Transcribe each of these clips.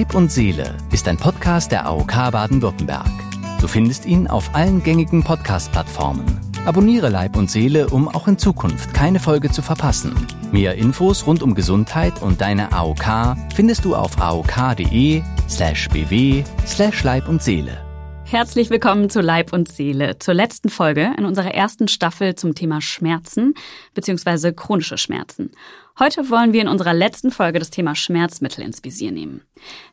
Leib und Seele ist ein Podcast der AOK Baden-Württemberg. Du findest ihn auf allen gängigen Podcast-Plattformen. Abonniere Leib und Seele, um auch in Zukunft keine Folge zu verpassen. Mehr Infos rund um Gesundheit und deine AOK findest du auf aok.de slash bw slash Leib und Seele. Herzlich willkommen zu Leib und Seele, zur letzten Folge in unserer ersten Staffel zum Thema Schmerzen bzw. chronische Schmerzen. Heute wollen wir in unserer letzten Folge das Thema Schmerzmittel ins Visier nehmen.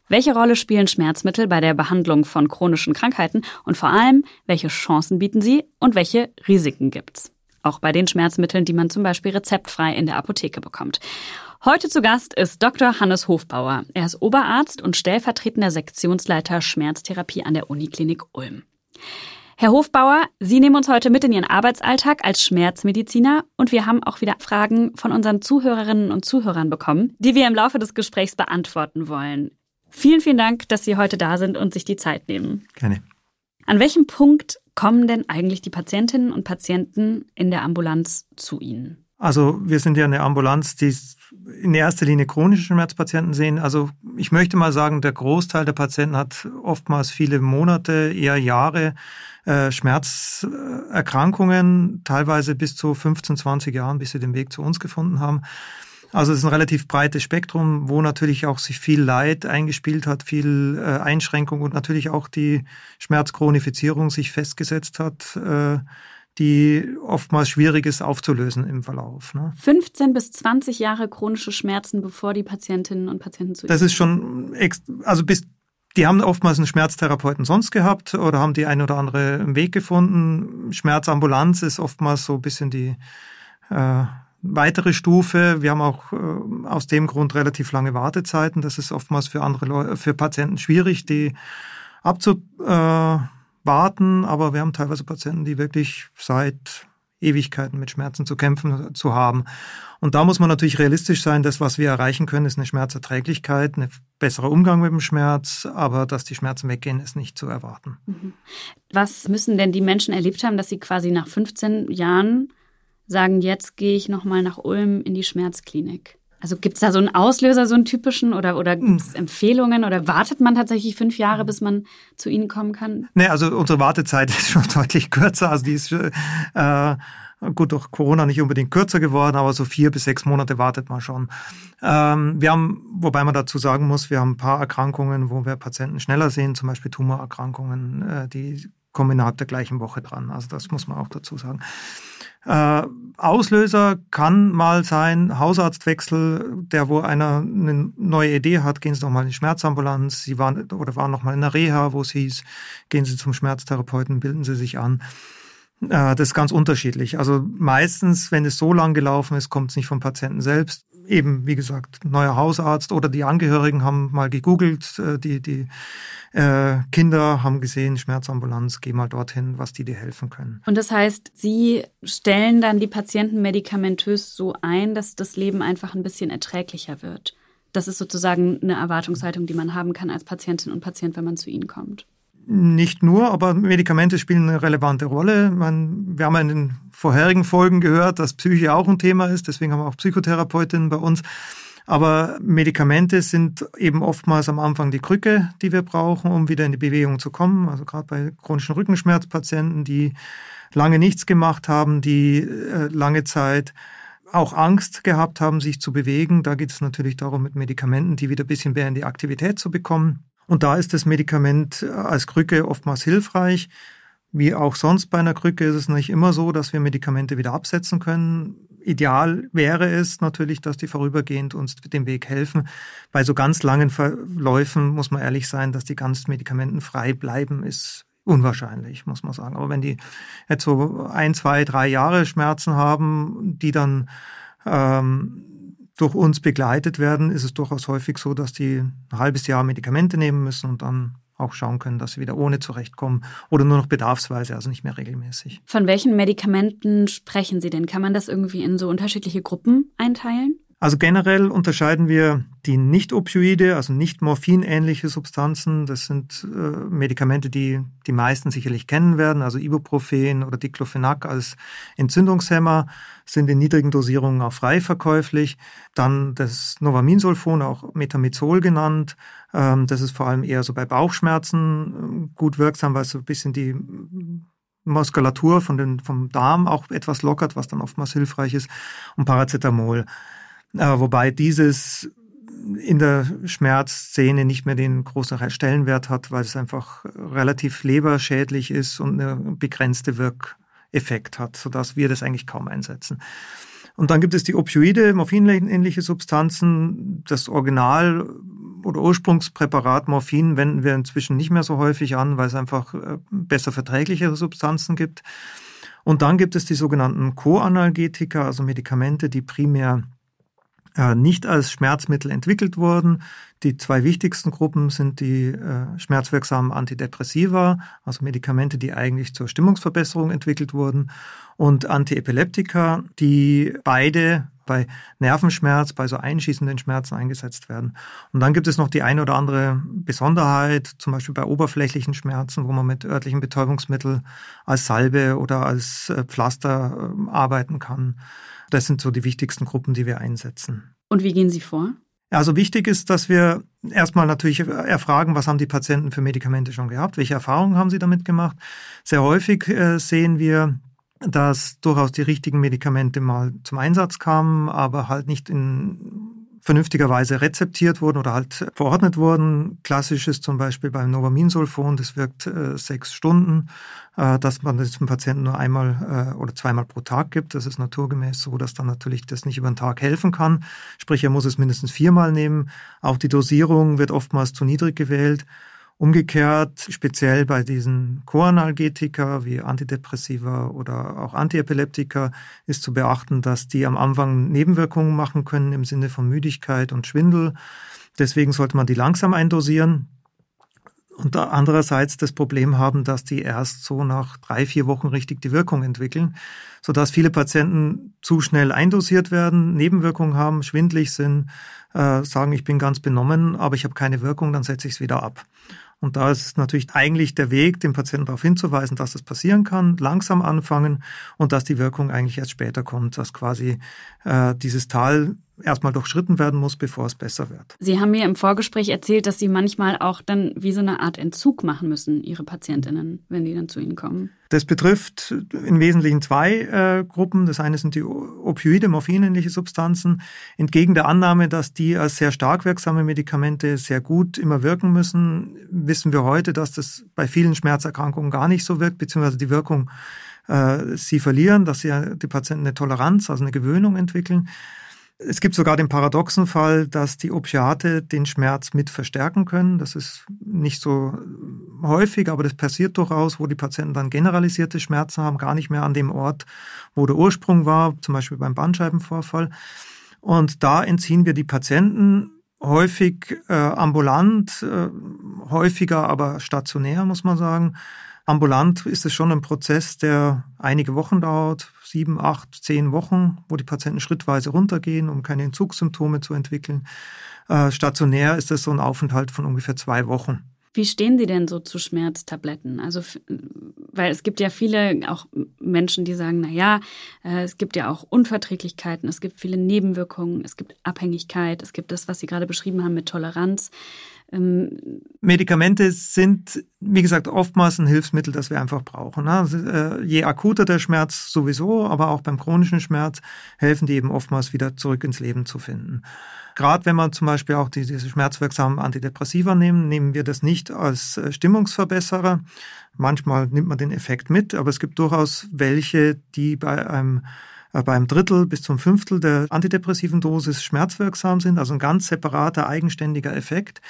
Welche Rolle spielen Schmerzmittel bei der Behandlung von chronischen Krankheiten und vor allem, welche Chancen bieten sie und welche Risiken gibt's? Auch bei den Schmerzmitteln, die man zum Beispiel rezeptfrei in der Apotheke bekommt. Heute zu Gast ist Dr. Hannes Hofbauer. Er ist Oberarzt und stellvertretender Sektionsleiter Schmerztherapie an der Uniklinik Ulm. Herr Hofbauer, Sie nehmen uns heute mit in Ihren Arbeitsalltag als Schmerzmediziner und wir haben auch wieder Fragen von unseren Zuhörerinnen und Zuhörern bekommen, die wir im Laufe des Gesprächs beantworten wollen. Vielen, vielen Dank, dass Sie heute da sind und sich die Zeit nehmen. Gerne. An welchem Punkt kommen denn eigentlich die Patientinnen und Patienten in der Ambulanz zu Ihnen? Also wir sind ja eine Ambulanz, die in erster Linie chronische Schmerzpatienten sehen. Also ich möchte mal sagen, der Großteil der Patienten hat oftmals viele Monate, eher Jahre äh, Schmerzerkrankungen, teilweise bis zu 15, 20 Jahren, bis sie den Weg zu uns gefunden haben. Also es ist ein relativ breites Spektrum, wo natürlich auch sich viel Leid eingespielt hat, viel äh, Einschränkung und natürlich auch die Schmerzchronifizierung sich festgesetzt hat, äh, die oftmals schwierig ist aufzulösen im Verlauf. Ne? 15 bis 20 Jahre chronische Schmerzen, bevor die Patientinnen und Patienten zu Das ist schon, also bis die haben oftmals einen Schmerztherapeuten sonst gehabt oder haben die ein oder andere Weg gefunden. Schmerzambulanz ist oftmals so ein bisschen die äh, weitere Stufe. Wir haben auch äh, aus dem Grund relativ lange Wartezeiten. Das ist oftmals für andere Leute, für Patienten schwierig, die abzuwarten. Äh, Aber wir haben teilweise Patienten, die wirklich seit Ewigkeiten mit Schmerzen zu kämpfen zu haben. Und da muss man natürlich realistisch sein, das, was wir erreichen können, ist eine Schmerzerträglichkeit, ein besserer Umgang mit dem Schmerz, aber dass die Schmerzen weggehen, ist nicht zu erwarten. Mhm. Was müssen denn die Menschen erlebt haben, dass sie quasi nach 15 Jahren sagen, jetzt gehe ich nochmal nach Ulm in die Schmerzklinik? Also gibt es da so einen Auslöser, so einen typischen oder, oder gibt es hm. Empfehlungen oder wartet man tatsächlich fünf Jahre, bis man zu Ihnen kommen kann? Nee, also unsere Wartezeit ist schon deutlich kürzer. Also die ist äh, gut durch Corona nicht unbedingt kürzer geworden, aber so vier bis sechs Monate wartet man schon. Ähm, wir haben, wobei man dazu sagen muss, wir haben ein paar Erkrankungen, wo wir Patienten schneller sehen, zum Beispiel Tumorerkrankungen, äh, die kommen innerhalb der gleichen Woche dran. Also das muss man auch dazu sagen. Äh, Auslöser kann mal sein Hausarztwechsel, der wo einer eine neue Idee hat, gehen Sie doch mal in die Schmerzambulanz. Sie waren oder waren noch mal in der Reha, wo es hieß, gehen Sie zum Schmerztherapeuten, bilden Sie sich an. Äh, das ist ganz unterschiedlich. Also meistens, wenn es so lang gelaufen ist, kommt es nicht vom Patienten selbst. Eben, wie gesagt, neuer Hausarzt oder die Angehörigen haben mal gegoogelt, äh, die, die äh, Kinder haben gesehen, Schmerzambulanz, geh mal dorthin, was die dir helfen können. Und das heißt, Sie stellen dann die Patienten medikamentös so ein, dass das Leben einfach ein bisschen erträglicher wird. Das ist sozusagen eine Erwartungshaltung, die man haben kann als Patientin und Patient, wenn man zu Ihnen kommt. Nicht nur, aber Medikamente spielen eine relevante Rolle. Man, wir haben in den vorherigen Folgen gehört, dass Psyche auch ein Thema ist. Deswegen haben wir auch Psychotherapeutinnen bei uns. Aber Medikamente sind eben oftmals am Anfang die Krücke, die wir brauchen, um wieder in die Bewegung zu kommen. Also gerade bei chronischen Rückenschmerzpatienten, die lange nichts gemacht haben, die äh, lange Zeit auch Angst gehabt haben, sich zu bewegen. Da geht es natürlich darum, mit Medikamenten, die wieder ein bisschen mehr in die Aktivität zu bekommen. Und da ist das Medikament als Krücke oftmals hilfreich. Wie auch sonst bei einer Krücke ist es nicht immer so, dass wir Medikamente wieder absetzen können. Ideal wäre es natürlich, dass die vorübergehend uns den Weg helfen. Bei so ganz langen Verläufen muss man ehrlich sein, dass die ganz medikamentenfrei bleiben, ist unwahrscheinlich, muss man sagen. Aber wenn die jetzt so ein, zwei, drei Jahre Schmerzen haben, die dann ähm, durch uns begleitet werden, ist es durchaus häufig so, dass die ein halbes Jahr Medikamente nehmen müssen und dann auch schauen können, dass sie wieder ohne zurechtkommen oder nur noch bedarfsweise, also nicht mehr regelmäßig. Von welchen Medikamenten sprechen Sie denn? Kann man das irgendwie in so unterschiedliche Gruppen einteilen? Also generell unterscheiden wir die Nicht-Opioide, also nicht morphinähnliche Substanzen. Das sind äh, Medikamente, die die meisten sicherlich kennen werden, also Ibuprofen oder Diclofenac als Entzündungshemmer sind in niedrigen Dosierungen auch frei verkäuflich. Dann das Novaminsulfon, auch Metamizol genannt. Ähm, das ist vor allem eher so bei Bauchschmerzen äh, gut wirksam, weil es so ein bisschen die Muskulatur von den, vom Darm auch etwas lockert, was dann oftmals hilfreich ist. Und Paracetamol. Äh, wobei dieses in der Schmerzszene nicht mehr den großen Stellenwert hat, weil es einfach relativ leberschädlich ist und eine begrenzte Wirkeffekt hat, sodass wir das eigentlich kaum einsetzen. Und dann gibt es die Opioide, morphinähnliche Substanzen. Das Original oder Ursprungspräparat Morphin wenden wir inzwischen nicht mehr so häufig an, weil es einfach äh, besser verträglichere Substanzen gibt. Und dann gibt es die sogenannten Co-Analgetika, also Medikamente, die primär äh, nicht als Schmerzmittel entwickelt wurden. Die zwei wichtigsten Gruppen sind die äh, schmerzwirksamen Antidepressiva, also Medikamente, die eigentlich zur Stimmungsverbesserung entwickelt wurden, und Antiepileptika, die beide bei Nervenschmerz, bei so einschießenden Schmerzen eingesetzt werden. Und dann gibt es noch die eine oder andere Besonderheit, zum Beispiel bei oberflächlichen Schmerzen, wo man mit örtlichen Betäubungsmitteln als Salbe oder als äh, Pflaster äh, arbeiten kann. Das sind so die wichtigsten Gruppen, die wir einsetzen. Und wie gehen Sie vor? Also wichtig ist, dass wir erstmal natürlich erfragen, was haben die Patienten für Medikamente schon gehabt, welche Erfahrungen haben sie damit gemacht. Sehr häufig äh, sehen wir, dass durchaus die richtigen Medikamente mal zum Einsatz kamen, aber halt nicht in vernünftigerweise rezeptiert wurden oder halt verordnet wurden. Klassisch ist zum Beispiel beim Novaminsulfon, das wirkt äh, sechs Stunden, äh, dass man das dem Patienten nur einmal äh, oder zweimal pro Tag gibt. Das ist naturgemäß so, dass dann natürlich das nicht über den Tag helfen kann. Sprich, er muss es mindestens viermal nehmen. Auch die Dosierung wird oftmals zu niedrig gewählt. Umgekehrt, speziell bei diesen Choanalgetika wie Antidepressiva oder auch Antiepileptika, ist zu beachten, dass die am Anfang Nebenwirkungen machen können im Sinne von Müdigkeit und Schwindel. Deswegen sollte man die langsam eindosieren. Und andererseits das Problem haben, dass die erst so nach drei, vier Wochen richtig die Wirkung entwickeln, sodass viele Patienten zu schnell eindosiert werden, Nebenwirkungen haben, schwindlig sind, äh, sagen, ich bin ganz benommen, aber ich habe keine Wirkung, dann setze ich es wieder ab. Und da ist natürlich eigentlich der Weg, den Patienten darauf hinzuweisen, dass das passieren kann, langsam anfangen und dass die Wirkung eigentlich erst später kommt, dass quasi äh, dieses Tal erstmal durchschritten werden muss, bevor es besser wird. Sie haben mir im Vorgespräch erzählt, dass Sie manchmal auch dann wie so eine Art Entzug machen müssen, Ihre Patientinnen, wenn die dann zu Ihnen kommen. Das betrifft im Wesentlichen zwei äh, Gruppen. Das eine sind die Opioide, morphinähnliche Substanzen. Entgegen der Annahme, dass die als sehr stark wirksame Medikamente sehr gut immer wirken müssen, wissen wir heute, dass das bei vielen Schmerzerkrankungen gar nicht so wirkt, beziehungsweise die Wirkung äh, sie verlieren, dass sie die Patienten eine Toleranz, also eine Gewöhnung entwickeln. Es gibt sogar den paradoxen Fall, dass die Opiate den Schmerz mit verstärken können. Das ist nicht so häufig, aber das passiert durchaus, wo die Patienten dann generalisierte Schmerzen haben, gar nicht mehr an dem Ort, wo der Ursprung war, zum Beispiel beim Bandscheibenvorfall. Und da entziehen wir die Patienten häufig äh, ambulant, äh, häufiger aber stationär, muss man sagen, Ambulant ist es schon ein Prozess, der einige Wochen dauert, sieben, acht, zehn Wochen, wo die Patienten schrittweise runtergehen, um keine Entzugssymptome zu entwickeln. Äh, stationär ist es so ein Aufenthalt von ungefähr zwei Wochen. Wie stehen Sie denn so zu Schmerztabletten? Also, weil es gibt ja viele auch Menschen, die sagen, na ja, äh, es gibt ja auch Unverträglichkeiten, es gibt viele Nebenwirkungen, es gibt Abhängigkeit, es gibt das, was Sie gerade beschrieben haben mit Toleranz. Ähm, Medikamente sind, wie gesagt, oftmals ein Hilfsmittel, das wir einfach brauchen. Ne? Also, äh, je akuter der Schmerz sowieso, aber auch beim chronischen Schmerz helfen die eben oftmals wieder zurück ins Leben zu finden. Gerade wenn man zum Beispiel auch diese schmerzwirksamen Antidepressiva nehmen, nehmen wir das nicht als äh, Stimmungsverbesserer. Manchmal nimmt man den Effekt mit, aber es gibt durchaus welche, die bei einem beim Drittel bis zum Fünftel der antidepressiven Dosis schmerzwirksam sind, also ein ganz separater, eigenständiger Effekt.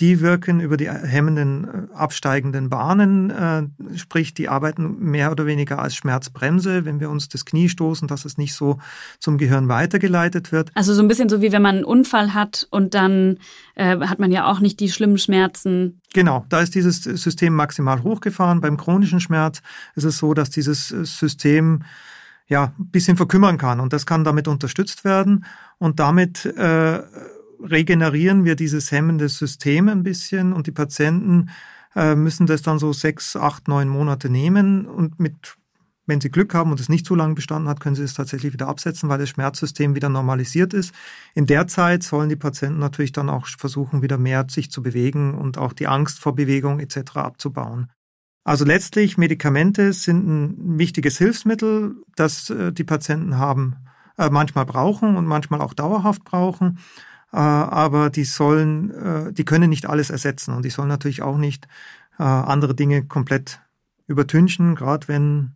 Die wirken über die hemmenden, äh, absteigenden Bahnen, äh, sprich, die arbeiten mehr oder weniger als Schmerzbremse, wenn wir uns das Knie stoßen, dass es nicht so zum Gehirn weitergeleitet wird. Also so ein bisschen so wie wenn man einen Unfall hat und dann äh, hat man ja auch nicht die schlimmen Schmerzen. Genau, da ist dieses System maximal hochgefahren. Beim chronischen Schmerz ist es so, dass dieses System ja, ein bisschen verkümmern kann. Und das kann damit unterstützt werden. Und damit äh, regenerieren wir dieses hemmende System ein bisschen und die Patienten äh, müssen das dann so sechs, acht, neun Monate nehmen und mit wenn Sie Glück haben und es nicht so lange bestanden hat, können Sie es tatsächlich wieder absetzen, weil das Schmerzsystem wieder normalisiert ist. In der Zeit sollen die Patienten natürlich dann auch versuchen, wieder mehr sich zu bewegen und auch die Angst vor Bewegung etc. abzubauen. Also letztlich Medikamente sind ein wichtiges Hilfsmittel, das äh, die Patienten haben, äh, manchmal brauchen und manchmal auch dauerhaft brauchen. Äh, aber die sollen, die können nicht alles ersetzen und die sollen natürlich auch nicht andere Dinge komplett übertünchen, gerade wenn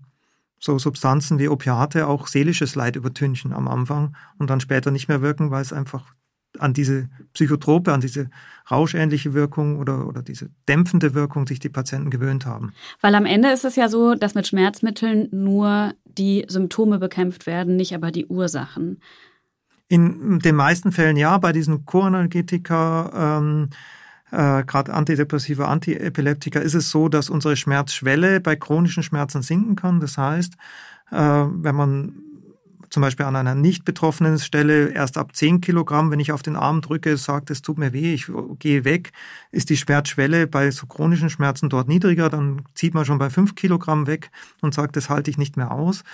so Substanzen wie Opiate auch seelisches Leid übertünchen am Anfang und dann später nicht mehr wirken, weil es einfach an diese Psychotrope, an diese rauschähnliche Wirkung oder, oder diese dämpfende Wirkung sich die Patienten gewöhnt haben. Weil am Ende ist es ja so, dass mit Schmerzmitteln nur die Symptome bekämpft werden, nicht aber die Ursachen. In den meisten Fällen ja, bei diesen Choanalgetika, ähm, äh, gerade Antidepressive, Antiepileptika, ist es so, dass unsere Schmerzschwelle bei chronischen Schmerzen sinken kann. Das heißt, äh, wenn man zum Beispiel an einer nicht betroffenen Stelle erst ab 10 Kilogramm, wenn ich auf den Arm drücke, sagt, es tut mir weh, ich gehe weg, ist die Schmerzschwelle bei so chronischen Schmerzen dort niedriger, dann zieht man schon bei 5 Kilogramm weg und sagt, das halte ich nicht mehr aus.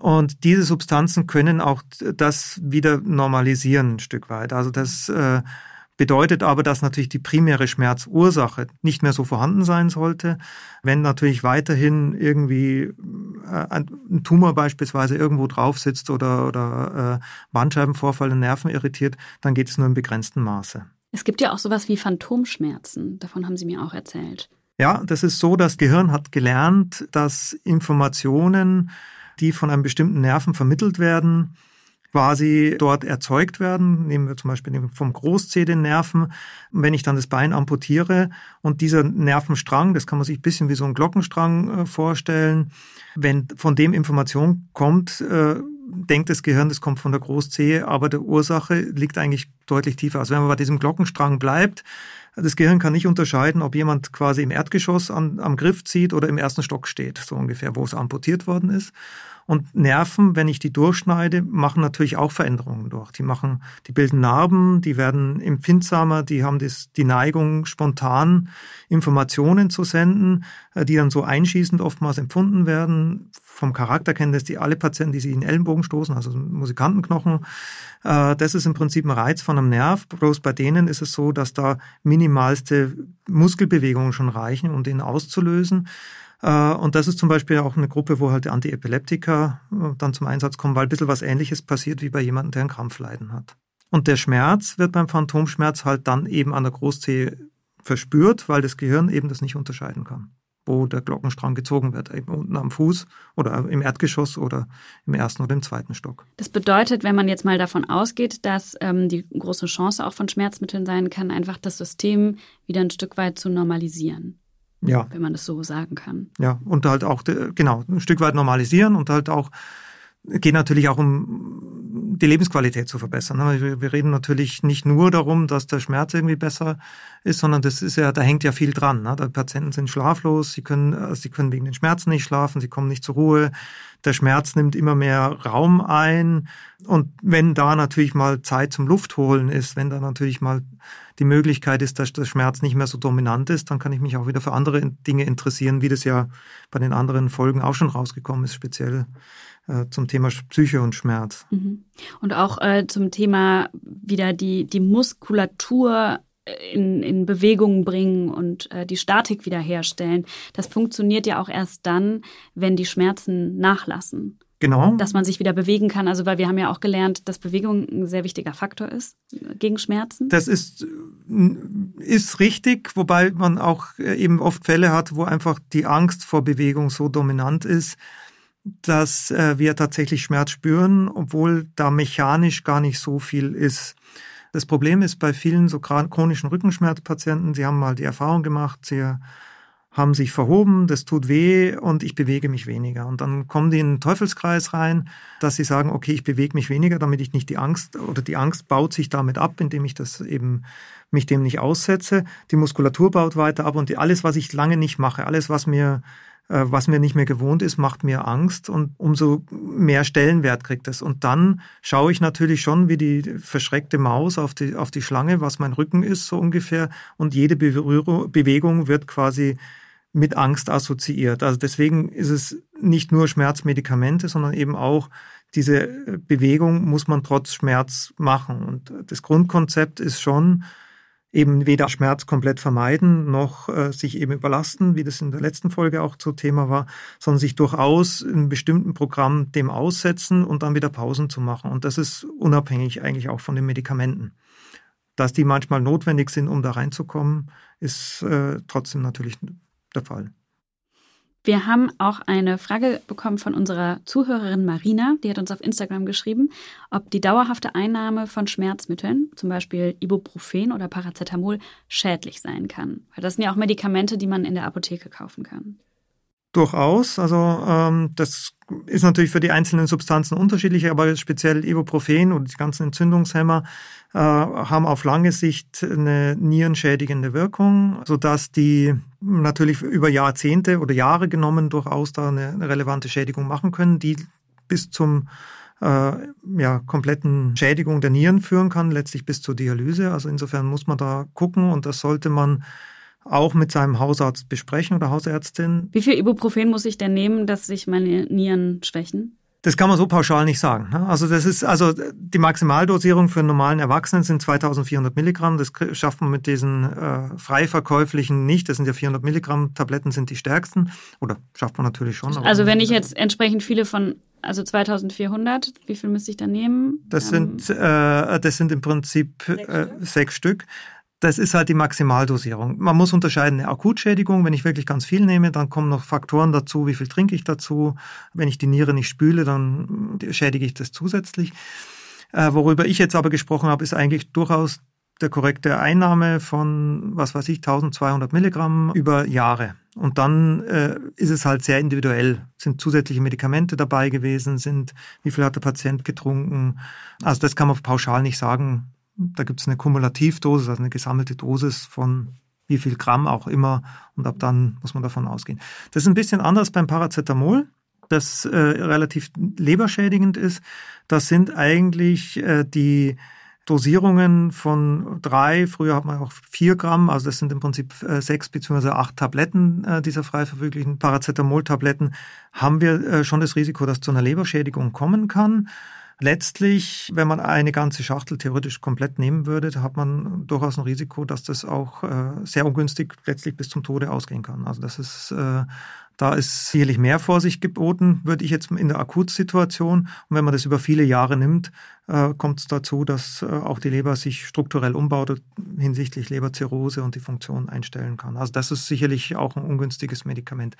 Und diese Substanzen können auch das wieder normalisieren ein Stück weit. Also das äh, Bedeutet aber, dass natürlich die primäre Schmerzursache nicht mehr so vorhanden sein sollte. Wenn natürlich weiterhin irgendwie äh, ein Tumor beispielsweise irgendwo drauf sitzt oder, oder äh, Bandscheibenvorfall und Nerven irritiert, dann geht es nur im begrenzten Maße. Es gibt ja auch sowas wie Phantomschmerzen. Davon haben Sie mir auch erzählt. Ja, das ist so, das Gehirn hat gelernt, dass Informationen, die von einem bestimmten Nerven vermittelt werden, quasi dort erzeugt werden. Nehmen wir zum Beispiel vom Großzeh den Nerven. wenn ich dann das Bein amputiere und dieser Nervenstrang, das kann man sich ein bisschen wie so ein Glockenstrang äh, vorstellen, wenn von dem Information kommt, äh, denkt das Gehirn, das kommt von der Großzehe, aber der Ursache liegt eigentlich deutlich tiefer. Also wenn man bei diesem Glockenstrang bleibt, das Gehirn kann nicht unterscheiden, ob jemand quasi im Erdgeschoss an, am Griff zieht oder im ersten Stock steht, so ungefähr, wo es amputiert worden ist. Und Nerven, wenn ich die durchschneide, machen natürlich auch Veränderungen durch. Die machen, die bilden Narben, die werden empfindsamer, die haben das, die Neigung, spontan Informationen zu senden, äh, die dann so einschießend oftmals empfunden werden. Vom Charakter kennen das die alle Patienten, die sich in den Ellenbogen stoßen, also Musikantenknochen. Äh, das ist im Prinzip ein Reiz von einem Nerv. Bloß bei denen ist es so, dass da minimalste Muskelbewegungen schon reichen, um den auszulösen. Äh, und das ist zum Beispiel auch eine Gruppe, wo halt Antiepileptika äh, dann zum Einsatz kommen, weil ein bisschen was Ähnliches passiert wie bei jemandem, der ein Krampfleiden hat. Und der Schmerz wird beim Phantomschmerz halt dann eben an der Großzehe verspürt, weil das Gehirn eben das nicht unterscheiden kann, wo der Glockenstrang gezogen wird, eben unten am Fuß oder im Erdgeschoss oder im ersten oder im zweiten Stock. Das bedeutet, wenn man jetzt mal davon ausgeht, dass ähm, die große Chance auch von Schmerzmitteln sein kann, einfach das System wieder ein Stück weit zu normalisieren. Ja. Wenn man das so sagen kann. Ja, und halt auch, genau, ein Stück weit normalisieren und halt auch, geht natürlich auch um die Lebensqualität zu verbessern. Ne? Wir reden natürlich nicht nur darum, dass der Schmerz irgendwie besser ist, sondern das ist ja, da hängt ja viel dran. Ne? Die Patienten sind schlaflos, sie können, also sie können wegen den Schmerzen nicht schlafen, sie kommen nicht zur Ruhe, der Schmerz nimmt immer mehr Raum ein. Und wenn da natürlich mal Zeit zum Luftholen ist, wenn da natürlich mal die Möglichkeit ist, dass der Schmerz nicht mehr so dominant ist, dann kann ich mich auch wieder für andere Dinge interessieren, wie das ja bei den anderen Folgen auch schon rausgekommen ist, speziell äh, zum Thema Psyche und Schmerz. Mhm. Und auch äh, zum Thema wieder die, die Muskulatur in, in Bewegung bringen und äh, die Statik wiederherstellen. Das funktioniert ja auch erst dann, wenn die Schmerzen nachlassen. Genau. Dass man sich wieder bewegen kann. Also, weil wir haben ja auch gelernt, dass Bewegung ein sehr wichtiger Faktor ist gegen Schmerzen. Das ist, ist richtig, wobei man auch äh, eben oft Fälle hat, wo einfach die Angst vor Bewegung so dominant ist, dass äh, wir tatsächlich Schmerz spüren, obwohl da mechanisch gar nicht so viel ist. Das Problem ist bei vielen so chronischen Rückenschmerzpatienten, sie haben mal die Erfahrung gemacht, sie haben sich verhoben, das tut weh und ich bewege mich weniger. Und dann kommen die in einen Teufelskreis rein, dass sie sagen, okay, ich bewege mich weniger, damit ich nicht die Angst oder die Angst baut sich damit ab, indem ich das eben mich dem nicht aussetze. Die Muskulatur baut weiter ab und die, alles, was ich lange nicht mache, alles, was mir was mir nicht mehr gewohnt ist, macht mir Angst und umso mehr Stellenwert kriegt es. Und dann schaue ich natürlich schon wie die verschreckte Maus auf die, auf die Schlange, was mein Rücken ist, so ungefähr. Und jede Berührung, Bewegung wird quasi mit Angst assoziiert. Also deswegen ist es nicht nur Schmerzmedikamente, sondern eben auch diese Bewegung muss man trotz Schmerz machen. Und das Grundkonzept ist schon, eben weder Schmerz komplett vermeiden, noch äh, sich eben überlasten, wie das in der letzten Folge auch zu Thema war, sondern sich durchaus in bestimmten Programm dem aussetzen und dann wieder Pausen zu machen. Und das ist unabhängig eigentlich auch von den Medikamenten. Dass die manchmal notwendig sind, um da reinzukommen, ist äh, trotzdem natürlich der Fall. Wir haben auch eine Frage bekommen von unserer Zuhörerin Marina, die hat uns auf Instagram geschrieben, ob die dauerhafte Einnahme von Schmerzmitteln, zum Beispiel Ibuprofen oder Paracetamol, schädlich sein kann. Weil das sind ja auch Medikamente, die man in der Apotheke kaufen kann. Durchaus. Also ähm, das ist natürlich für die einzelnen Substanzen unterschiedlich, aber speziell Ibuprofen und die ganzen Entzündungshemmer äh, haben auf lange Sicht eine nierenschädigende Wirkung, sodass die natürlich über Jahrzehnte oder Jahre genommen durchaus da eine, relevante Schädigung machen können, die bis zum äh, ja, kompletten Schädigung der Nieren führen kann, letztlich bis zur Dialyse. Also insofern muss man da gucken und das sollte man auch mit seinem Hausarzt besprechen oder Hausärztin. Wie viel Ibuprofen muss ich denn nehmen, dass sich meine Nieren schwächen? Das kann man so pauschal nicht sagen. Ne? Also das ist also die Maximaldosierung für einen normalen Erwachsenen sind 2.400 Milligramm. Das schafft man mit diesen äh, frei verkäuflichen nicht. Das sind ja 400 Milligramm Tabletten sind die stärksten. Oder schafft man natürlich schon. Also wenn ich jetzt entsprechend viele von also 2400, wie viel müsste ich da nehmen? Das ähm, sind äh, das sind im Prinzip sechs, äh, Stück? sechs Stück. Das ist halt die Maximaldosierung. Man muss unterscheiden, eine Akutschädigung, wenn ich wirklich ganz viel nehme, dann kommen noch Faktoren dazu, wie viel trinke ich dazu. Wenn ich die Niere nicht spüle, dann schädige ich das zusätzlich. Äh, worüber ich jetzt aber gesprochen habe, ist eigentlich durchaus der korrekte Einnahme von, was weiß ich, 1200 Milligramm über Jahre. Und dann äh, ist es halt sehr individuell. Sind zusätzliche Medikamente dabei gewesen? Sind, wie viel hat der Patient getrunken? Also das kann man pauschal nicht sagen. Da gibt es eine Kumulativdosis, also eine gesammelte Dosis von wie viel Gramm auch immer. Und ab dann muss man davon ausgehen. Das ist ein bisschen anders beim Paracetamol, das äh, relativ leberschädigend ist. Das sind eigentlich äh, die Dosierungen von drei, früher hat man auch vier Gramm, also das sind im Prinzip äh, sechs beziehungsweise acht Tabletten äh, dieser frei verfüglichen Paracetamol-Tabletten, haben wir äh, schon das Risiko, dass zu einer Leberschädigung kommen kann. Letztlich, wenn man eine ganze Schachtel theoretisch komplett nehmen würde, hat man durchaus ein Risiko, dass das auch äh, sehr ungünstig letztlich bis zum Tode ausgehen kann. Also das ist, äh, da ist sicherlich mehr Vorsicht geboten, würde ich jetzt in der Akutsituation. Und wenn man das über viele Jahre nimmt, äh, kommt es dazu, dass äh, auch die Leber sich strukturell umbaut hinsichtlich Leberzirrhose und die Funktion einstellen kann. Also das ist sicherlich auch ein ungünstiges Medikament.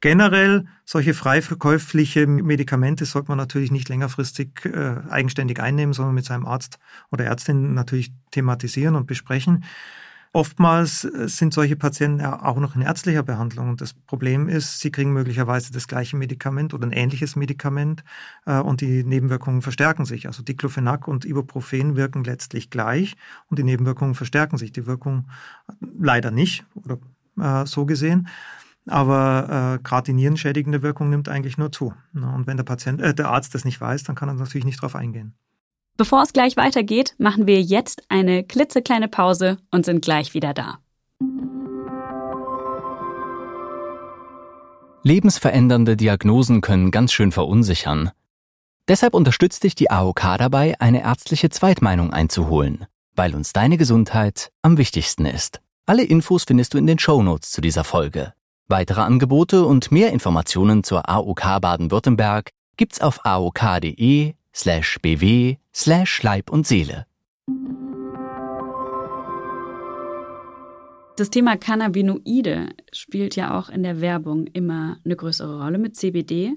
Generell solche frei verkäufliche Medikamente sollte man natürlich nicht längerfristig äh, eigenständig einnehmen, sondern mit seinem Arzt oder Ärztin natürlich thematisieren und besprechen. Oftmals äh, sind solche Patienten auch noch in ärztlicher Behandlung. Und das Problem ist, sie kriegen möglicherweise das gleiche Medikament oder ein ähnliches Medikament äh, und die Nebenwirkungen verstärken sich. Also Diclofenac und Ibuprofen wirken letztlich gleich und die Nebenwirkungen verstärken sich. Die Wirkung äh, leider nicht oder so gesehen. Aber äh, gerade die nierenschädigende Wirkung nimmt eigentlich nur zu. Und wenn der Patient, äh, der Arzt das nicht weiß, dann kann er natürlich nicht darauf eingehen. Bevor es gleich weitergeht, machen wir jetzt eine klitzekleine Pause und sind gleich wieder da. Lebensverändernde Diagnosen können ganz schön verunsichern. Deshalb unterstützt dich die AOK dabei, eine ärztliche Zweitmeinung einzuholen, weil uns deine Gesundheit am wichtigsten ist. Alle Infos findest du in den Shownotes zu dieser Folge. Weitere Angebote und mehr Informationen zur AOK Baden-Württemberg gibt's auf aok.de slash bw slash Leib und Seele. Das Thema Cannabinoide spielt ja auch in der Werbung immer eine größere Rolle mit CBD.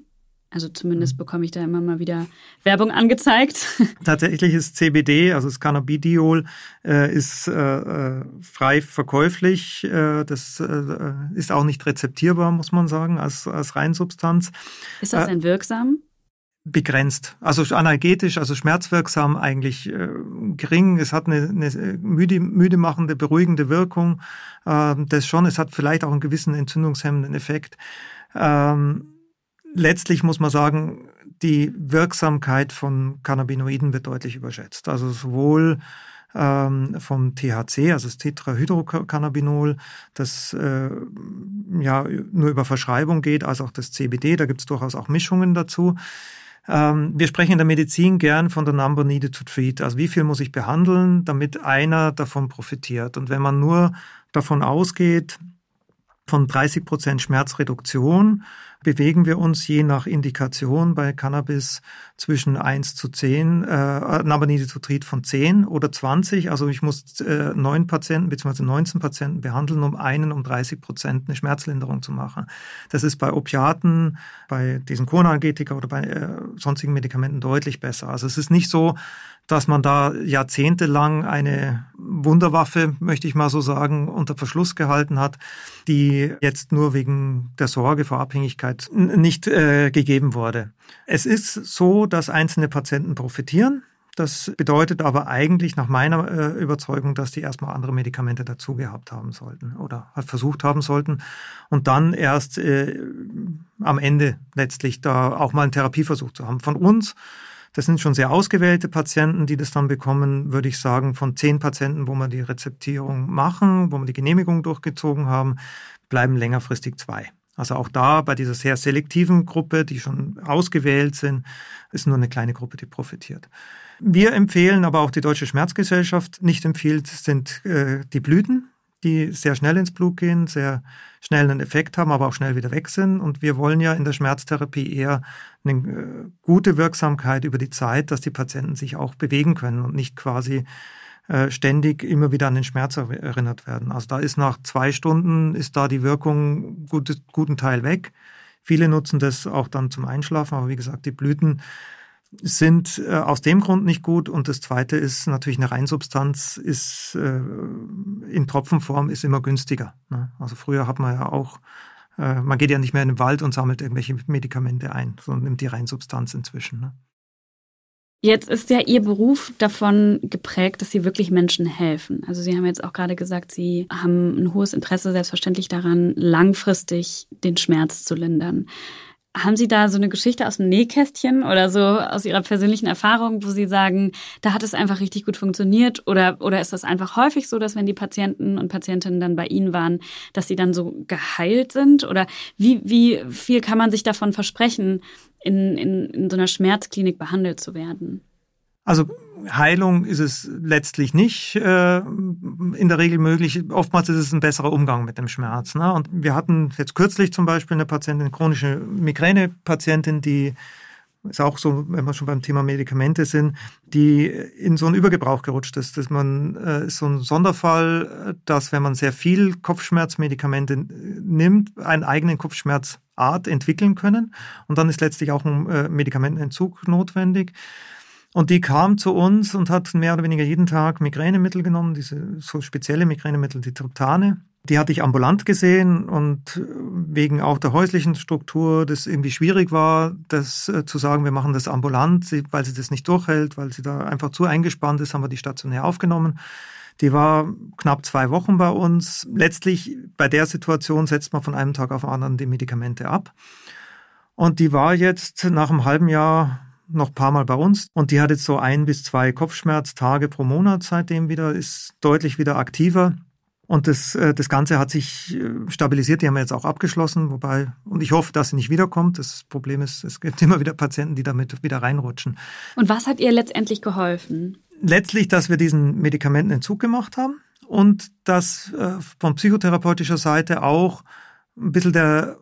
Also zumindest mhm. bekomme ich da immer mal wieder Werbung angezeigt. Tatsächlich ist CBD, also das Cannabidiol, äh, ist äh, äh, frei verkäuflich. Das ist auch nicht rezeptierbar, muss man sagen, als, als Reinsubstanz. Ist das denn wirksam? Begrenzt. Also analgetisch, also schmerzwirksam eigentlich äh, gering. Es hat eine, eine müde, müde machende, beruhigende Wirkung. Äh, das schon. Es hat vielleicht auch einen gewissen entzündungshemmenden Effekt. Ähm, letztlich muss man sagen, die Wirksamkeit von Cannabinoiden wird deutlich überschätzt. Also sowohl ähm, vom THC, also das Tetrahydrocannabinol, das äh, ja nur über Verschreibung geht, als auch das CBD. Da gibt es durchaus auch Mischungen dazu. Ähm, wir sprechen in der Medizin gern von der Number Needed to Treat. Also wie viel muss ich behandeln, damit einer davon profitiert? Und wenn man nur davon ausgeht, von 30 Prozent Schmerzreduktion bewegen wir uns je nach Indikation bei Cannabis zwischen 1 zu 10, äh, Nabaniditotrid von 10 oder 20. Also ich muss äh, 9 Patienten bzw. 19 Patienten behandeln, um einen um 30 Prozent eine Schmerzlinderung zu machen. Das ist bei Opiaten, bei diesen Chronalgetika oder bei äh, sonstigen Medikamenten deutlich besser. Also es ist nicht so, dass man da jahrzehntelang eine Wunderwaffe, möchte ich mal so sagen, unter Verschluss gehalten hat, die jetzt nur wegen der Sorge vor Abhängigkeit nicht äh, gegeben wurde. Es ist so, dass einzelne Patienten profitieren. Das bedeutet aber eigentlich nach meiner äh, Überzeugung, dass die erstmal andere Medikamente dazu gehabt haben sollten oder halt versucht haben sollten und dann erst äh, am Ende letztlich da auch mal einen Therapieversuch zu haben. Von uns das sind schon sehr ausgewählte Patienten, die das dann bekommen, würde ich sagen, von zehn Patienten, wo wir die Rezeptierung machen, wo wir die Genehmigung durchgezogen haben, bleiben längerfristig zwei. Also auch da bei dieser sehr selektiven Gruppe, die schon ausgewählt sind, ist nur eine kleine Gruppe, die profitiert. Wir empfehlen, aber auch die Deutsche Schmerzgesellschaft nicht empfiehlt, sind äh, die Blüten die sehr schnell ins Blut gehen, sehr schnell einen Effekt haben, aber auch schnell wieder weg sind. Und wir wollen ja in der Schmerztherapie eher eine äh, gute Wirksamkeit über die Zeit, dass die Patienten sich auch bewegen können und nicht quasi äh, ständig immer wieder an den Schmerz erinnert werden. Also da ist nach zwei Stunden ist da die Wirkung gut, guten Teil weg. Viele nutzen das auch dann zum Einschlafen, aber wie gesagt, die Blüten sind äh, aus dem Grund nicht gut. Und das Zweite ist natürlich eine Reinsubstanz ist äh, in Tropfenform ist immer günstiger. Ne? Also früher hat man ja auch, äh, man geht ja nicht mehr in den Wald und sammelt irgendwelche Medikamente ein, sondern nimmt die Reinsubstanz inzwischen. Ne? Jetzt ist ja Ihr Beruf davon geprägt, dass Sie wirklich Menschen helfen. Also Sie haben jetzt auch gerade gesagt, Sie haben ein hohes Interesse selbstverständlich daran, langfristig den Schmerz zu lindern. Haben Sie da so eine Geschichte aus dem Nähkästchen oder so aus Ihrer persönlichen Erfahrung, wo Sie sagen, da hat es einfach richtig gut funktioniert? Oder, oder ist das einfach häufig so, dass wenn die Patienten und Patientinnen dann bei Ihnen waren, dass sie dann so geheilt sind? Oder wie, wie viel kann man sich davon versprechen, in, in, in so einer Schmerzklinik behandelt zu werden? Also Heilung ist es letztlich nicht äh, in der Regel möglich. Oftmals ist es ein besserer Umgang mit dem Schmerz. Ne? Und wir hatten jetzt kürzlich zum Beispiel eine Patientin, eine chronische Migräne-Patientin, die ist auch so, wenn wir schon beim Thema Medikamente sind, die in so einen Übergebrauch gerutscht ist. Dass man äh, ist so ein Sonderfall, dass wenn man sehr viel Kopfschmerzmedikamente nimmt, einen eigenen Kopfschmerzart entwickeln können. Und dann ist letztlich auch ein äh, Medikamentenentzug notwendig. Und die kam zu uns und hat mehr oder weniger jeden Tag Migränemittel genommen, diese so spezielle Migränemittel, die Triptane. Die hatte ich ambulant gesehen und wegen auch der häuslichen Struktur, das irgendwie schwierig war, das äh, zu sagen, wir machen das ambulant, weil sie das nicht durchhält, weil sie da einfach zu eingespannt ist, haben wir die stationär aufgenommen. Die war knapp zwei Wochen bei uns. Letztlich bei der Situation setzt man von einem Tag auf den anderen die Medikamente ab. Und die war jetzt nach einem halben Jahr noch ein paar Mal bei uns und die hat jetzt so ein bis zwei Kopfschmerztage pro Monat seitdem wieder, ist deutlich wieder aktiver. Und das, äh, das Ganze hat sich äh, stabilisiert, die haben wir jetzt auch abgeschlossen, wobei, und ich hoffe, dass sie nicht wiederkommt. Das Problem ist, es gibt immer wieder Patienten, die damit wieder reinrutschen. Und was hat ihr letztendlich geholfen? Letztlich, dass wir diesen Medikamentenentzug gemacht haben und dass äh, von psychotherapeutischer Seite auch ein bisschen der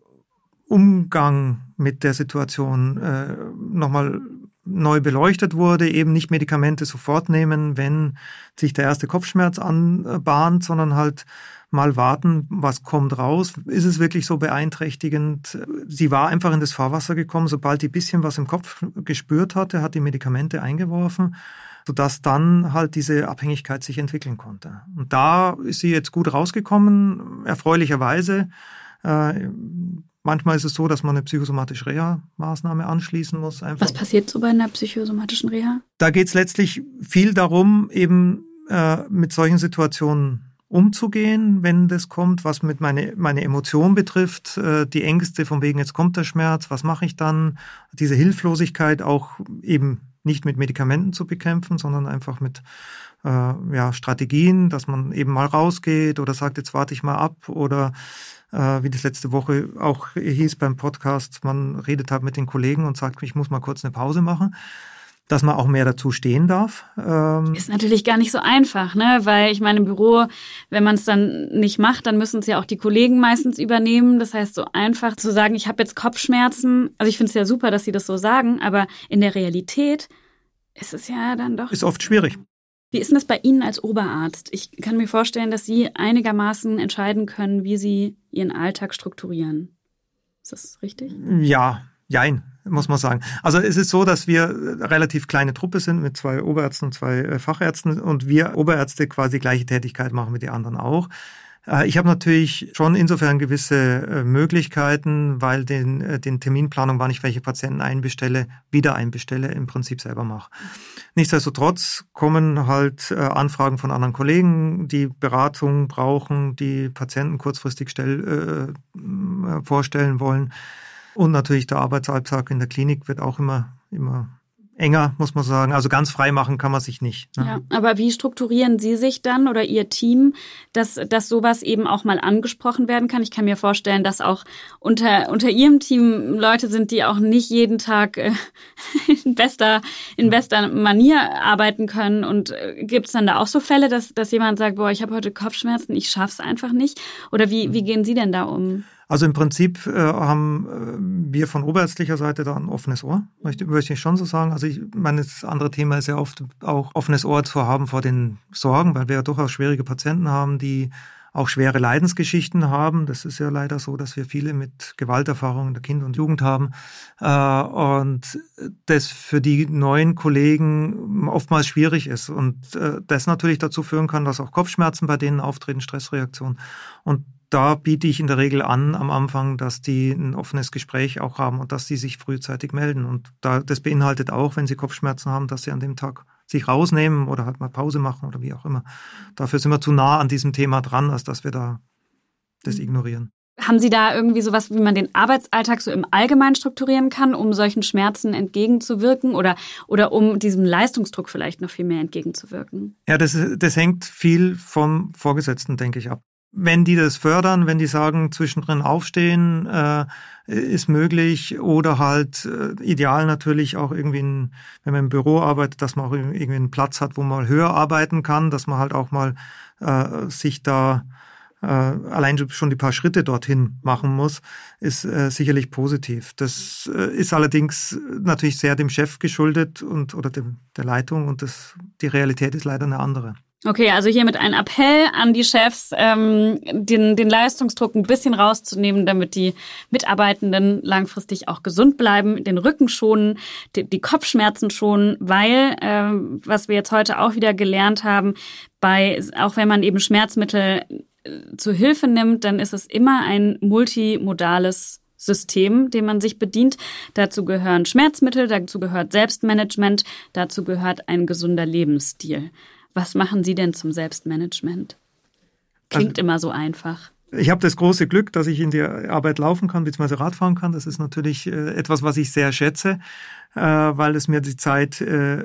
Umgang mit der Situation äh, nochmal neu beleuchtet wurde, eben nicht Medikamente sofort nehmen, wenn sich der erste Kopfschmerz anbahnt, sondern halt mal warten, was kommt raus. Ist es wirklich so beeinträchtigend? Sie war einfach in das Fahrwasser gekommen, sobald die bisschen was im Kopf gespürt hatte, hat die Medikamente eingeworfen, sodass dann halt diese Abhängigkeit sich entwickeln konnte. Und da ist sie jetzt gut rausgekommen, erfreulicherweise. Äh, Manchmal ist es so, dass man eine psychosomatische Reha-Maßnahme anschließen muss. Einfach. Was passiert so bei einer psychosomatischen Reha? Da geht es letztlich viel darum, eben äh, mit solchen Situationen umzugehen, wenn das kommt, was mit meine, meine Emotion betrifft, äh, die Ängste von wegen, jetzt kommt der Schmerz, was mache ich dann? Diese Hilflosigkeit auch eben nicht mit Medikamenten zu bekämpfen, sondern einfach mit äh, ja, Strategien, dass man eben mal rausgeht oder sagt, jetzt warte ich mal ab oder äh, wie das letzte Woche auch hieß beim Podcast, man redet halt mit den Kollegen und sagt, ich muss mal kurz eine Pause machen dass man auch mehr dazu stehen darf. Ähm ist natürlich gar nicht so einfach, ne? Weil ich meine, im Büro, wenn man es dann nicht macht, dann müssen es ja auch die Kollegen meistens übernehmen. Das heißt, so einfach zu sagen, ich habe jetzt Kopfschmerzen. Also ich finde es ja super, dass sie das so sagen, aber in der Realität ist es ja dann doch. Ist oft schwierig. Wie ist denn das bei Ihnen als Oberarzt? Ich kann mir vorstellen, dass Sie einigermaßen entscheiden können, wie Sie Ihren Alltag strukturieren. Ist das richtig? Ja, jein, muss man sagen. Also es ist so, dass wir relativ kleine Truppe sind mit zwei Oberärzten und zwei äh, Fachärzten und wir Oberärzte quasi gleiche Tätigkeit machen wie die anderen auch. Äh, ich habe natürlich schon insofern gewisse äh, Möglichkeiten, weil den, den Terminplanung, wann ich welche Patienten einbestelle, wieder einbestelle, im Prinzip selber mache. Nichtsdestotrotz kommen halt Anfragen von anderen Kollegen, die Beratung brauchen, die Patienten kurzfristig stell, äh, vorstellen wollen. Und natürlich der Arbeitsalltag in der Klinik wird auch immer, immer enger, muss man sagen. Also ganz frei machen kann man sich nicht. Ne? Ja, aber wie strukturieren Sie sich dann oder Ihr Team, dass, dass sowas eben auch mal angesprochen werden kann? Ich kann mir vorstellen, dass auch unter, unter Ihrem Team Leute sind, die auch nicht jeden Tag äh, in, bester, in bester Manier arbeiten können. Und äh, gibt es dann da auch so Fälle, dass, dass jemand sagt, boah, ich habe heute Kopfschmerzen, ich schaff's einfach nicht? Oder wie, wie gehen Sie denn da um? Also im Prinzip äh, haben äh, wir von oberärztlicher Seite da ein offenes Ohr, möchte, möchte ich schon so sagen. Also ich meine, das andere Thema ist ja oft auch offenes Ohr zu haben vor den Sorgen, weil wir ja durchaus schwierige Patienten haben, die auch schwere Leidensgeschichten haben. Das ist ja leider so, dass wir viele mit Gewalterfahrungen der Kind- und Jugend haben. Äh, und das für die neuen Kollegen oftmals schwierig ist. Und äh, das natürlich dazu führen kann, dass auch Kopfschmerzen bei denen auftreten, Stressreaktionen. Und da biete ich in der Regel an am Anfang, dass die ein offenes Gespräch auch haben und dass sie sich frühzeitig melden. Und da, das beinhaltet auch, wenn sie Kopfschmerzen haben, dass sie an dem Tag sich rausnehmen oder halt mal Pause machen oder wie auch immer. Dafür sind wir zu nah an diesem Thema dran, als dass wir da das mhm. ignorieren. Haben Sie da irgendwie sowas, wie man den Arbeitsalltag so im Allgemeinen strukturieren kann, um solchen Schmerzen entgegenzuwirken oder, oder um diesem Leistungsdruck vielleicht noch viel mehr entgegenzuwirken? Ja, das, das hängt viel vom Vorgesetzten, denke ich, ab wenn die das fördern, wenn die sagen, zwischendrin aufstehen äh, ist möglich oder halt äh, ideal natürlich auch irgendwie, ein, wenn man im Büro arbeitet, dass man auch irgendwie einen Platz hat, wo man höher arbeiten kann, dass man halt auch mal äh, sich da äh, allein schon die paar Schritte dorthin machen muss, ist äh, sicherlich positiv. Das äh, ist allerdings natürlich sehr dem Chef geschuldet und oder dem, der Leitung und das, die Realität ist leider eine andere. Okay, also hiermit ein Appell an die Chefs, ähm, den, den Leistungsdruck ein bisschen rauszunehmen, damit die Mitarbeitenden langfristig auch gesund bleiben, den Rücken schonen, die, die Kopfschmerzen schonen, weil, ähm, was wir jetzt heute auch wieder gelernt haben, bei, auch wenn man eben Schmerzmittel äh, zu Hilfe nimmt, dann ist es immer ein multimodales System, dem man sich bedient. Dazu gehören Schmerzmittel, dazu gehört Selbstmanagement, dazu gehört ein gesunder Lebensstil. Was machen Sie denn zum Selbstmanagement? Klingt also, immer so einfach. Ich habe das große Glück, dass ich in die Arbeit laufen kann, beziehungsweise Radfahren kann. Das ist natürlich äh, etwas, was ich sehr schätze, äh, weil es mir die Zeit äh,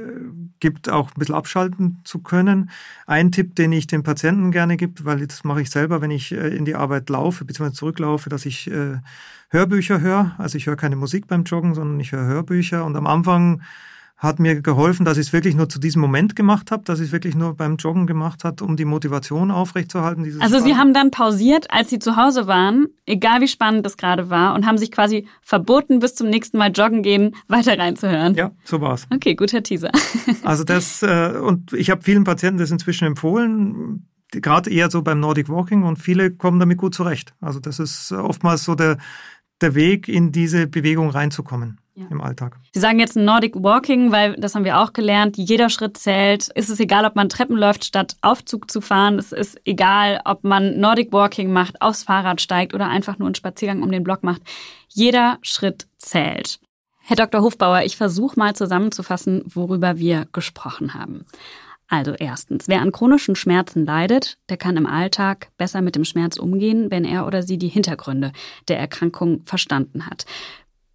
gibt, auch ein bisschen abschalten zu können. Ein Tipp, den ich den Patienten gerne gibt, weil das mache ich selber, wenn ich in die Arbeit laufe, beziehungsweise zurücklaufe, dass ich Hörbücher höre. Also ich höre keine Musik beim Joggen, sondern ich höre Hörbücher. Und am Anfang hat mir geholfen, dass ich es wirklich nur zu diesem Moment gemacht habe, dass ich es wirklich nur beim Joggen gemacht hat, um die Motivation aufrechtzuerhalten. Also Sie haben dann pausiert, als Sie zu Hause waren, egal wie spannend das gerade war, und haben sich quasi verboten, bis zum nächsten Mal joggen gehen, weiter reinzuhören. Ja, so war's. Okay, guter Teaser. also das äh, und ich habe vielen Patienten das inzwischen empfohlen, gerade eher so beim Nordic Walking und viele kommen damit gut zurecht. Also das ist oftmals so der der Weg in diese Bewegung reinzukommen ja. im Alltag. Sie sagen jetzt Nordic Walking, weil das haben wir auch gelernt, jeder Schritt zählt. Es ist egal, ob man Treppen läuft, statt Aufzug zu fahren. Es ist egal, ob man Nordic Walking macht, aufs Fahrrad steigt oder einfach nur einen Spaziergang um den Block macht. Jeder Schritt zählt. Herr Dr. Hofbauer, ich versuche mal zusammenzufassen, worüber wir gesprochen haben. Also erstens, wer an chronischen Schmerzen leidet, der kann im Alltag besser mit dem Schmerz umgehen, wenn er oder sie die Hintergründe der Erkrankung verstanden hat.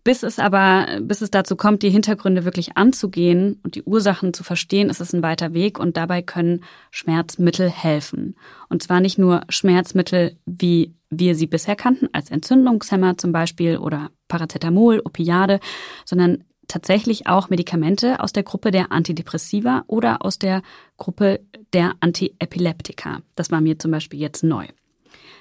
Bis es aber, bis es dazu kommt, die Hintergründe wirklich anzugehen und die Ursachen zu verstehen, ist es ein weiter Weg und dabei können Schmerzmittel helfen. Und zwar nicht nur Schmerzmittel, wie wir sie bisher kannten, als Entzündungshemmer zum Beispiel oder Paracetamol, Opiade, sondern tatsächlich auch Medikamente aus der Gruppe der Antidepressiva oder aus der Gruppe der Antiepileptika. Das war mir zum Beispiel jetzt neu.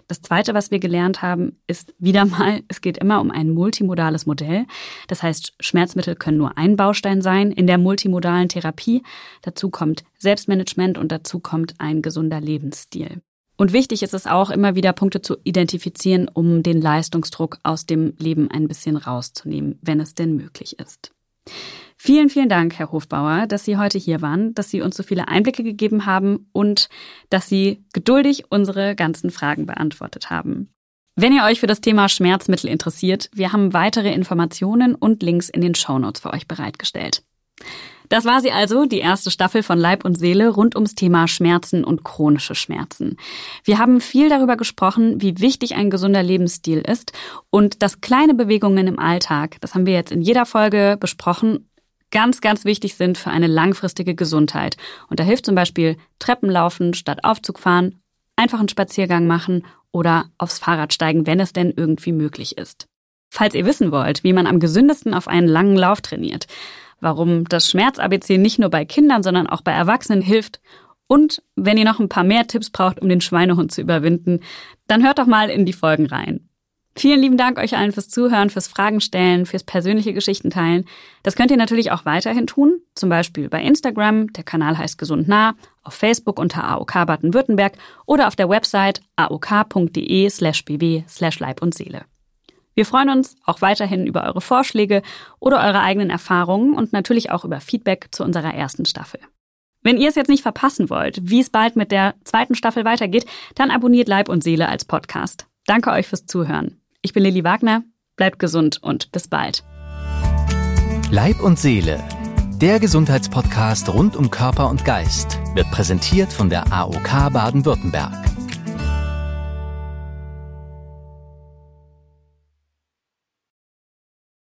Das Zweite, was wir gelernt haben, ist wieder mal, es geht immer um ein multimodales Modell. Das heißt, Schmerzmittel können nur ein Baustein sein in der multimodalen Therapie. Dazu kommt Selbstmanagement und dazu kommt ein gesunder Lebensstil. Und wichtig ist es auch, immer wieder Punkte zu identifizieren, um den Leistungsdruck aus dem Leben ein bisschen rauszunehmen, wenn es denn möglich ist. Vielen, vielen Dank, Herr Hofbauer, dass Sie heute hier waren, dass Sie uns so viele Einblicke gegeben haben und dass Sie geduldig unsere ganzen Fragen beantwortet haben. Wenn ihr euch für das Thema Schmerzmittel interessiert, wir haben weitere Informationen und Links in den Shownotes für euch bereitgestellt. Das war sie also, die erste Staffel von Leib und Seele rund ums Thema Schmerzen und chronische Schmerzen. Wir haben viel darüber gesprochen, wie wichtig ein gesunder Lebensstil ist und dass kleine Bewegungen im Alltag, das haben wir jetzt in jeder Folge besprochen, ganz, ganz wichtig sind für eine langfristige Gesundheit. Und da hilft zum Beispiel Treppenlaufen statt Aufzug fahren, einfach einen Spaziergang machen oder aufs Fahrrad steigen, wenn es denn irgendwie möglich ist. Falls ihr wissen wollt, wie man am gesündesten auf einen langen Lauf trainiert, warum das Schmerz-ABC nicht nur bei Kindern, sondern auch bei Erwachsenen hilft und wenn ihr noch ein paar mehr Tipps braucht, um den Schweinehund zu überwinden, dann hört doch mal in die Folgen rein. Vielen lieben Dank euch allen fürs Zuhören, fürs Fragen stellen, fürs persönliche Geschichten teilen. Das könnt ihr natürlich auch weiterhin tun, zum Beispiel bei Instagram, der Kanal heißt Gesund nah, auf Facebook unter AOK Baden-Württemberg oder auf der Website aok.de slash bb slash Leib und Seele. Wir freuen uns auch weiterhin über eure Vorschläge oder eure eigenen Erfahrungen und natürlich auch über Feedback zu unserer ersten Staffel. Wenn ihr es jetzt nicht verpassen wollt, wie es bald mit der zweiten Staffel weitergeht, dann abonniert Leib und Seele als Podcast. Danke euch fürs Zuhören. Ich bin Lilly Wagner, bleibt gesund und bis bald. Leib und Seele, der Gesundheitspodcast rund um Körper und Geist, wird präsentiert von der AOK Baden-Württemberg.